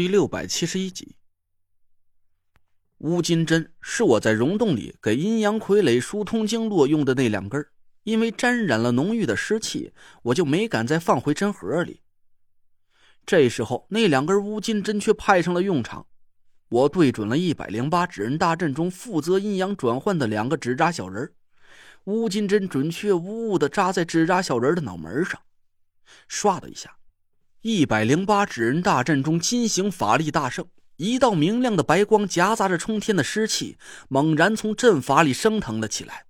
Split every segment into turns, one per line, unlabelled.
第六百七十一集，乌金针是我在溶洞里给阴阳傀儡疏通经络用的那两根，因为沾染了浓郁的湿气，我就没敢再放回针盒里。这时候，那两根乌金针却派上了用场。我对准了一百零八纸人大阵中负责阴阳转换的两个纸扎小人，乌金针准确无误的扎在纸扎小人的脑门上，唰的一下，一百零八纸人大阵中金行法力大盛，一道明亮的白光夹杂着冲天的湿气，猛然从阵法里升腾了起来。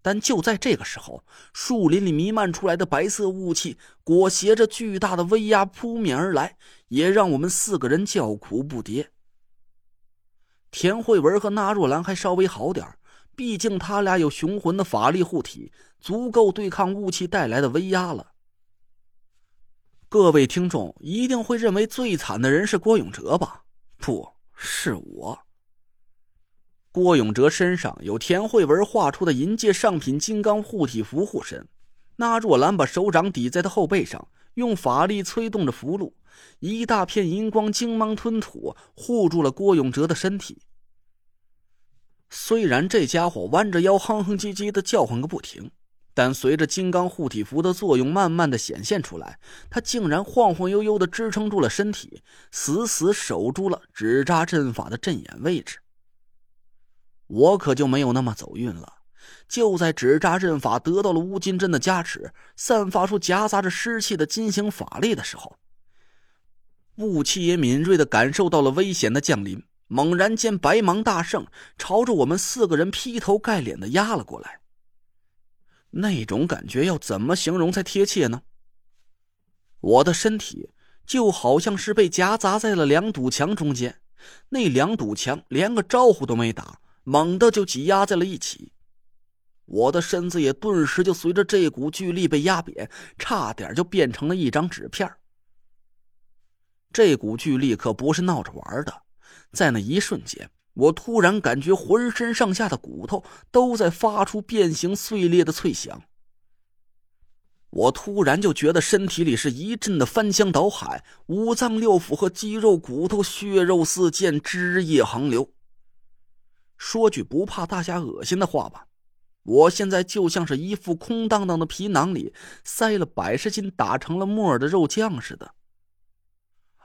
但就在这个时候，树林里弥漫出来的白色雾气裹挟着巨大的威压扑面而来，也让我们四个人叫苦不迭。田慧文和纳若兰还稍微好点毕竟他俩有雄浑的法力护体，足够对抗雾气带来的威压了。各位听众一定会认为最惨的人是郭永哲吧？不是我。郭永哲身上有田慧文画出的银界上品金刚护体符护身，那若兰把手掌抵在他后背上，用法力催动着符箓。一大片银光精芒吞吐，护住了郭永哲的身体。虽然这家伙弯着腰哼哼唧唧的叫唤个不停，但随着金刚护体符的作用慢慢的显现出来，他竟然晃晃悠悠的支撑住了身体，死死守住了纸扎阵法的阵眼位置。我可就没有那么走运了。就在纸扎阵法得到了乌金针的加持，散发出夹杂着湿气的金星法力的时候。雾气也敏锐的感受到了危险的降临，猛然间白芒大盛，朝着我们四个人劈头盖脸的压了过来。那种感觉要怎么形容才贴切呢？我的身体就好像是被夹杂在了两堵墙中间，那两堵墙连个招呼都没打，猛地就挤压在了一起。我的身子也顿时就随着这股巨力被压扁，差点就变成了一张纸片这股巨力可不是闹着玩的，在那一瞬间，我突然感觉浑身上下的骨头都在发出变形碎裂的脆响。我突然就觉得身体里是一阵的翻江倒海，五脏六腑和肌肉骨头血肉四溅，汁液横流。说句不怕大家恶心的话吧，我现在就像是一副空荡荡的皮囊里塞了百十斤打成了沫的肉酱似的。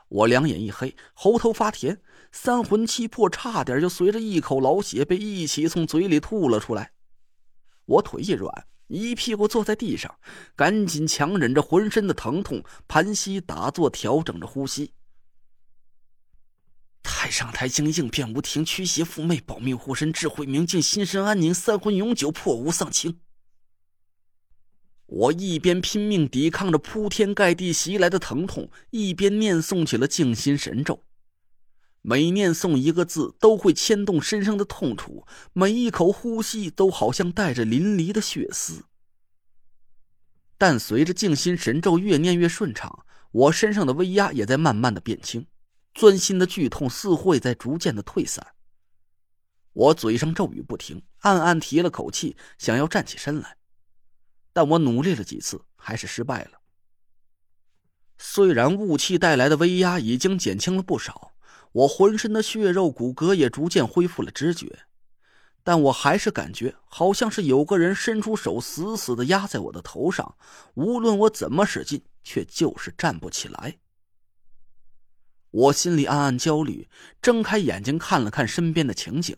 我两眼一黑，喉头发甜，三魂七魄差点就随着一口老血被一起从嘴里吐了出来。我腿一软，一屁股坐在地上，赶紧强忍着浑身的疼痛，盘膝打坐，调整着呼吸。太上太清，应变无停，驱邪附魅，保命护身，智慧明镜，心神安宁，三魂永久，破无丧情。我一边拼命抵抗着铺天盖地袭来的疼痛，一边念诵起了静心神咒。每念诵一个字，都会牵动身上的痛楚；每一口呼吸，都好像带着淋漓的血丝。但随着静心神咒越念越顺畅，我身上的威压也在慢慢的变轻，钻心的剧痛似乎也在逐渐的退散。我嘴上咒语不停，暗暗提了口气，想要站起身来。但我努力了几次，还是失败了。虽然雾气带来的威压已经减轻了不少，我浑身的血肉骨骼也逐渐恢复了知觉，但我还是感觉好像是有个人伸出手，死死的压在我的头上，无论我怎么使劲，却就是站不起来。我心里暗暗焦虑，睁开眼睛看了看身边的情景，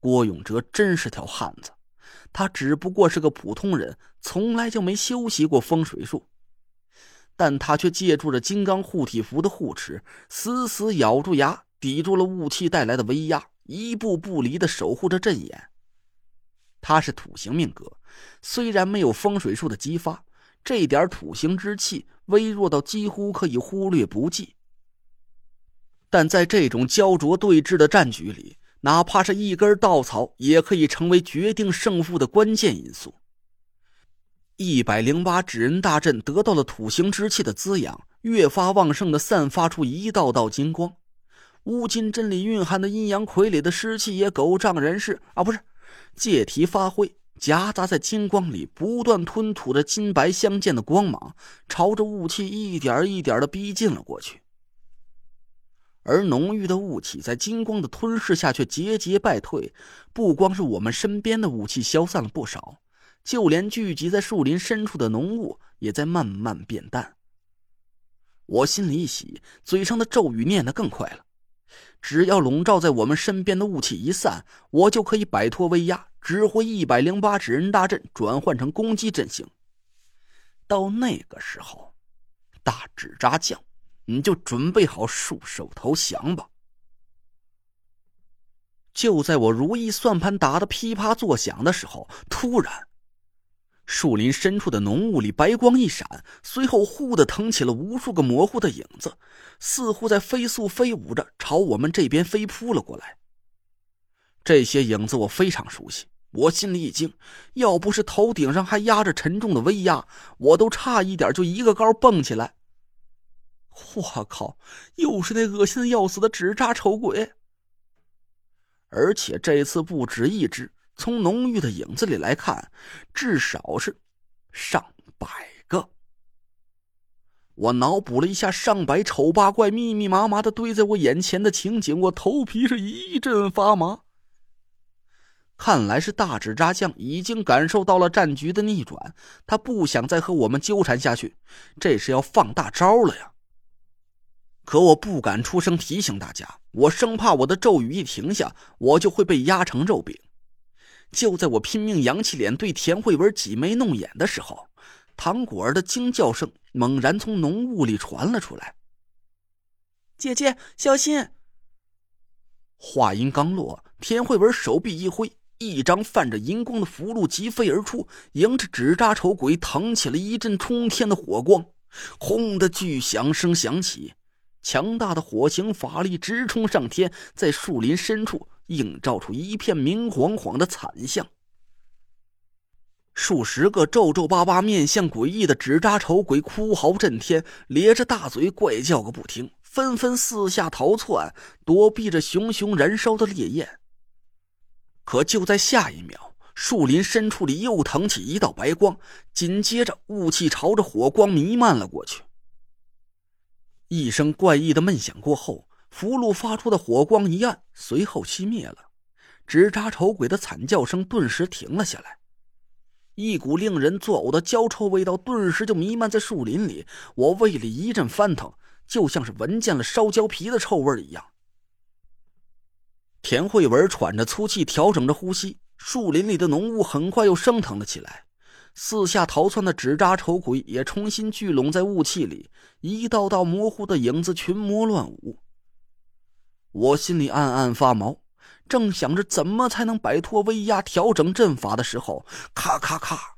郭永哲真是条汉子。他只不过是个普通人，从来就没修习过风水术，但他却借助着金刚护体符的护持，死死咬住牙，抵住了雾气带来的威压，一步不离的守护着阵眼。他是土行命格，虽然没有风水术的激发，这点土行之气微弱到几乎可以忽略不计，但在这种焦灼对峙的战局里。哪怕是一根稻草，也可以成为决定胜负的关键因素。一百零八纸人大阵得到了土行之气的滋养，越发旺盛的散发出一道道金光。乌金阵里蕴含的阴阳傀儡的湿气也狗仗人势啊，不是借题发挥，夹杂在金光里，不断吞吐着金白相间的光芒，朝着雾气一点一点的逼近了过去。而浓郁的雾气在金光的吞噬下却节节败退。不光是我们身边的雾气消散了不少，就连聚集在树林深处的浓雾也在慢慢变淡。我心里一喜，嘴上的咒语念得更快了。只要笼罩在我们身边的雾气一散，我就可以摆脱威压，指挥一百零八指人大阵转换成攻击阵型。到那个时候，大纸扎将，你就准备好束手投降吧。就在我如意算盘打得噼啪作响的时候，突然。树林深处的浓雾里，白光一闪，随后忽的腾起了无数个模糊的影子，似乎在飞速飞舞着朝我们这边飞扑了过来。这些影子我非常熟悉，我心里一惊，要不是头顶上还压着沉重的威压，我都差一点就一个高蹦起来。我靠，又是那恶心的要死的纸扎丑鬼！而且这次不止一只。从浓郁的影子里来看，至少是上百个。我脑补了一下上百丑八怪密密麻麻的堆在我眼前的情景，我头皮是一阵发麻。看来是大纸扎将已经感受到了战局的逆转，他不想再和我们纠缠下去，这是要放大招了呀。可我不敢出声提醒大家，我生怕我的咒语一停下，我就会被压成肉饼。就在我拼命扬起脸对田慧文挤眉弄眼的时候，唐果儿的惊叫声猛然从浓雾里传了出来：“
姐姐，小心！”
话音刚落，田慧文手臂一挥，一张泛着银光的符箓疾飞而出，迎着纸扎丑鬼腾起了一阵冲天的火光，轰的巨响声响起，强大的火形法力直冲上天，在树林深处。映照出一片明晃晃的惨象，数十个皱皱巴巴、面相诡异的纸扎丑鬼哭嚎震天，咧着大嘴怪叫个不停，纷纷四下逃窜，躲避着熊熊燃烧的烈焰。可就在下一秒，树林深处里又腾起一道白光，紧接着雾气朝着火光弥漫了过去。一声怪异的闷响过后。符箓发出的火光一暗，随后熄灭了。纸扎丑鬼的惨叫声顿时停了下来，一股令人作呕的焦臭味道顿时就弥漫在树林里。我胃里一阵翻腾，就像是闻见了烧焦皮的臭味一样。田慧文喘着粗气，调整着呼吸。树林里的浓雾很快又升腾了起来，四下逃窜的纸扎丑鬼也重新聚拢在雾气里，一道道模糊的影子群魔乱舞。我心里暗暗发毛，正想着怎么才能摆脱威压、调整阵法的时候，咔咔咔，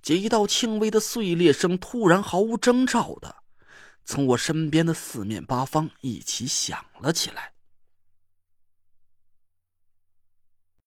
几道轻微的碎裂声突然毫无征兆的从我身边的四面八方一起响了起来。